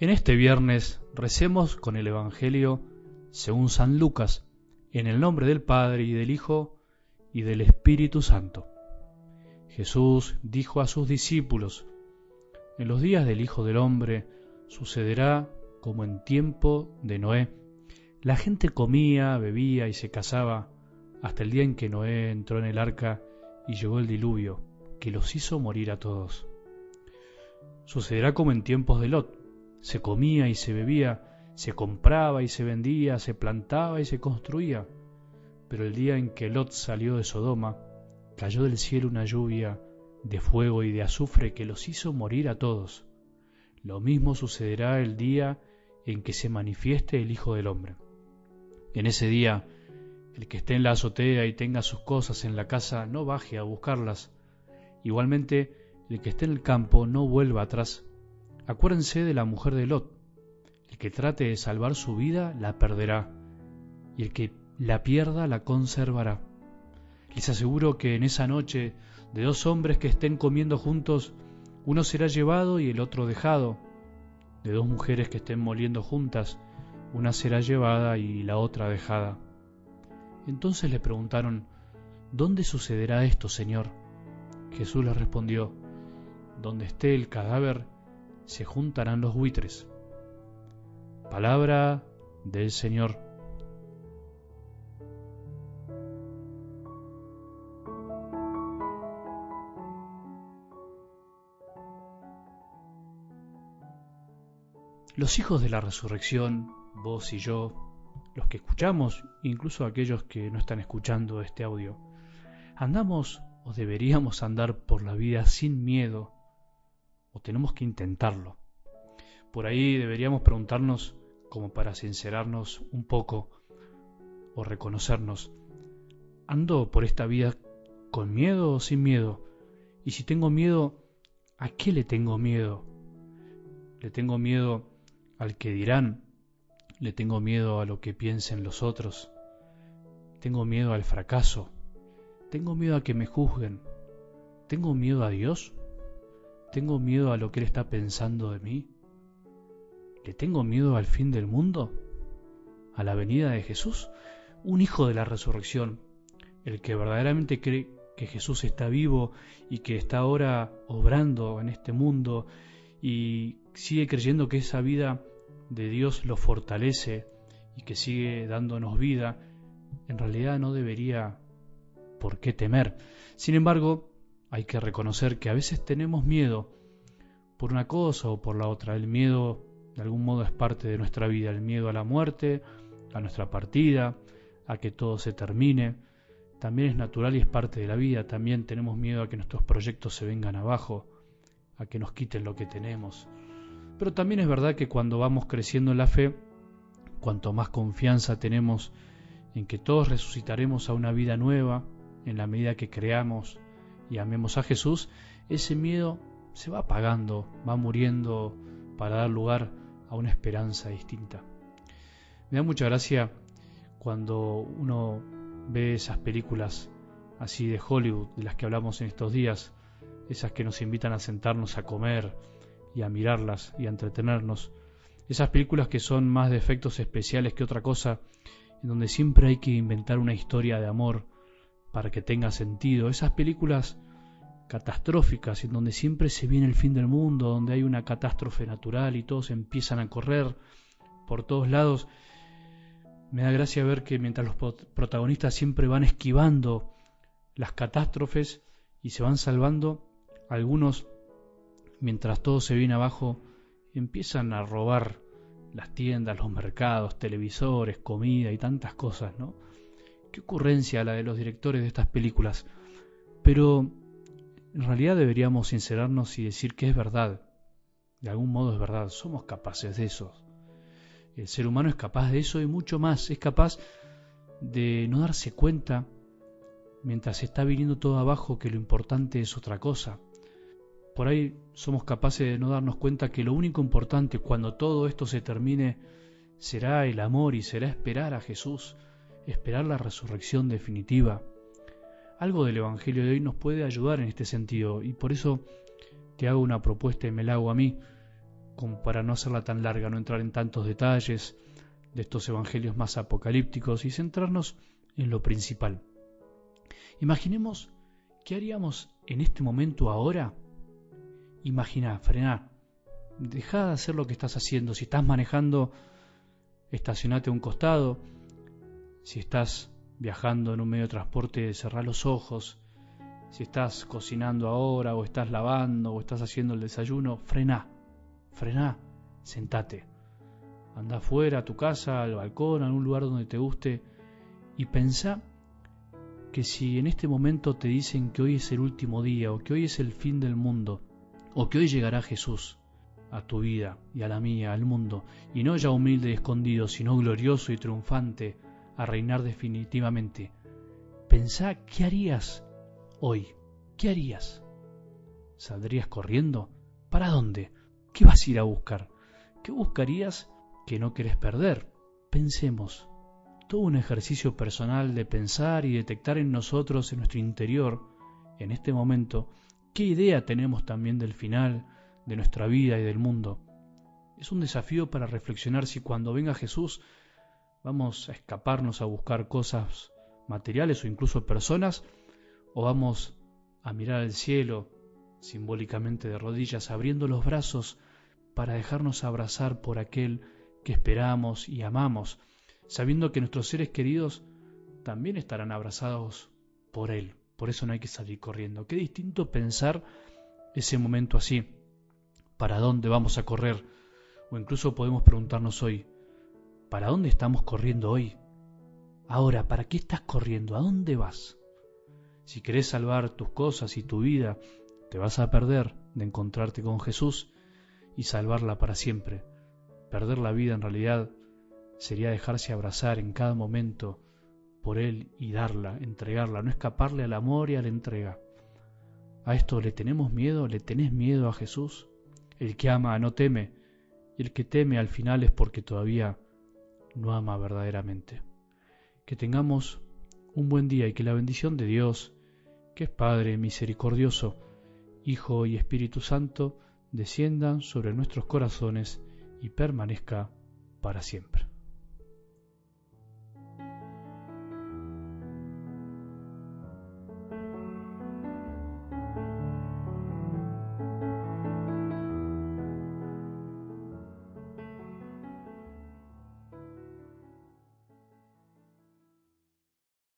En este viernes recemos con el Evangelio según San Lucas, en el nombre del Padre y del Hijo y del Espíritu Santo. Jesús dijo a sus discípulos, En los días del Hijo del Hombre sucederá como en tiempo de Noé. La gente comía, bebía y se casaba hasta el día en que Noé entró en el arca y llegó el diluvio, que los hizo morir a todos. Sucederá como en tiempos de Lot se comía y se bebía, se compraba y se vendía, se plantaba y se construía. Pero el día en que Lot salió de Sodoma, cayó del cielo una lluvia de fuego y de azufre que los hizo morir a todos. Lo mismo sucederá el día en que se manifieste el Hijo del Hombre. En ese día, el que esté en la azotea y tenga sus cosas en la casa no baje a buscarlas. Igualmente, el que esté en el campo no vuelva atrás Acuérdense de la mujer de Lot. El que trate de salvar su vida la perderá, y el que la pierda la conservará. Les aseguro que en esa noche de dos hombres que estén comiendo juntos, uno será llevado y el otro dejado. De dos mujeres que estén moliendo juntas, una será llevada y la otra dejada. Entonces le preguntaron, ¿Dónde sucederá esto, Señor? Jesús les respondió, Donde esté el cadáver, se juntarán los buitres. Palabra del Señor. Los hijos de la resurrección, vos y yo, los que escuchamos, incluso aquellos que no están escuchando este audio, andamos o deberíamos andar por la vida sin miedo o tenemos que intentarlo. Por ahí deberíamos preguntarnos, como para sincerarnos un poco o reconocernos, ¿ando por esta vida con miedo o sin miedo? Y si tengo miedo, ¿a qué le tengo miedo? ¿Le tengo miedo al que dirán? ¿Le tengo miedo a lo que piensen los otros? ¿Tengo miedo al fracaso? ¿Tengo miedo a que me juzguen? ¿Tengo miedo a Dios? ¿Tengo miedo a lo que Él está pensando de mí? ¿Le tengo miedo al fin del mundo? ¿A la venida de Jesús? Un hijo de la resurrección, el que verdaderamente cree que Jesús está vivo y que está ahora obrando en este mundo y sigue creyendo que esa vida de Dios lo fortalece y que sigue dándonos vida, en realidad no debería por qué temer. Sin embargo, hay que reconocer que a veces tenemos miedo por una cosa o por la otra. El miedo de algún modo es parte de nuestra vida, el miedo a la muerte, a nuestra partida, a que todo se termine. También es natural y es parte de la vida. También tenemos miedo a que nuestros proyectos se vengan abajo, a que nos quiten lo que tenemos. Pero también es verdad que cuando vamos creciendo en la fe, cuanto más confianza tenemos en que todos resucitaremos a una vida nueva, en la medida que creamos y amemos a Jesús, ese miedo se va apagando, va muriendo para dar lugar a una esperanza distinta. Me da mucha gracia cuando uno ve esas películas así de Hollywood, de las que hablamos en estos días, esas que nos invitan a sentarnos a comer y a mirarlas y a entretenernos, esas películas que son más de efectos especiales que otra cosa, en donde siempre hay que inventar una historia de amor para que tenga sentido. Esas películas catastróficas en donde siempre se viene el fin del mundo, donde hay una catástrofe natural y todos empiezan a correr por todos lados. Me da gracia ver que mientras los protagonistas siempre van esquivando las catástrofes y se van salvando, algunos, mientras todo se viene abajo, empiezan a robar las tiendas, los mercados, televisores, comida y tantas cosas, ¿no? Qué ocurrencia la de los directores de estas películas. Pero en realidad deberíamos sincerarnos y decir que es verdad. De algún modo es verdad. Somos capaces de eso. El ser humano es capaz de eso y mucho más. Es capaz de no darse cuenta mientras está viniendo todo abajo que lo importante es otra cosa. Por ahí somos capaces de no darnos cuenta que lo único importante cuando todo esto se termine será el amor y será esperar a Jesús esperar la resurrección definitiva. Algo del Evangelio de hoy nos puede ayudar en este sentido y por eso te hago una propuesta y me la hago a mí. como para no hacerla tan larga, no entrar en tantos detalles de estos evangelios más apocalípticos y centrarnos en lo principal. Imaginemos qué haríamos en este momento ahora. Imagina, frená, deja de hacer lo que estás haciendo. Si estás manejando, estacionate a un costado. Si estás viajando en un medio de transporte, cerrá los ojos. Si estás cocinando ahora, o estás lavando, o estás haciendo el desayuno, frená, frená, sentate. Anda afuera, a tu casa, al balcón, a un lugar donde te guste, y pensá que si en este momento te dicen que hoy es el último día, o que hoy es el fin del mundo, o que hoy llegará Jesús, a tu vida y a la mía, al mundo, y no ya humilde y escondido, sino glorioso y triunfante, a reinar definitivamente. Pensá qué harías hoy, qué harías. ¿Saldrías corriendo? ¿Para dónde? ¿Qué vas a ir a buscar? ¿Qué buscarías que no querés perder? Pensemos. Todo un ejercicio personal de pensar y detectar en nosotros, en nuestro interior, en este momento, qué idea tenemos también del final, de nuestra vida y del mundo. Es un desafío para reflexionar si cuando venga Jesús vamos a escaparnos a buscar cosas materiales o incluso personas, o vamos a mirar al cielo simbólicamente de rodillas, abriendo los brazos para dejarnos abrazar por aquel que esperamos y amamos, sabiendo que nuestros seres queridos también estarán abrazados por Él. Por eso no hay que salir corriendo. Qué distinto pensar ese momento así para dónde vamos a correr, o incluso podemos preguntarnos hoy, ¿para dónde estamos corriendo hoy? Ahora, ¿para qué estás corriendo? ¿A dónde vas? Si querés salvar tus cosas y tu vida, te vas a perder de encontrarte con Jesús y salvarla para siempre. Perder la vida en realidad sería dejarse abrazar en cada momento por Él y darla, entregarla, no escaparle al amor y a la entrega. ¿A esto le tenemos miedo? ¿Le tenés miedo a Jesús? El que ama no teme, y el que teme al final es porque todavía no ama verdaderamente. Que tengamos un buen día y que la bendición de Dios, que es Padre misericordioso, Hijo y Espíritu Santo, desciendan sobre nuestros corazones y permanezca para siempre.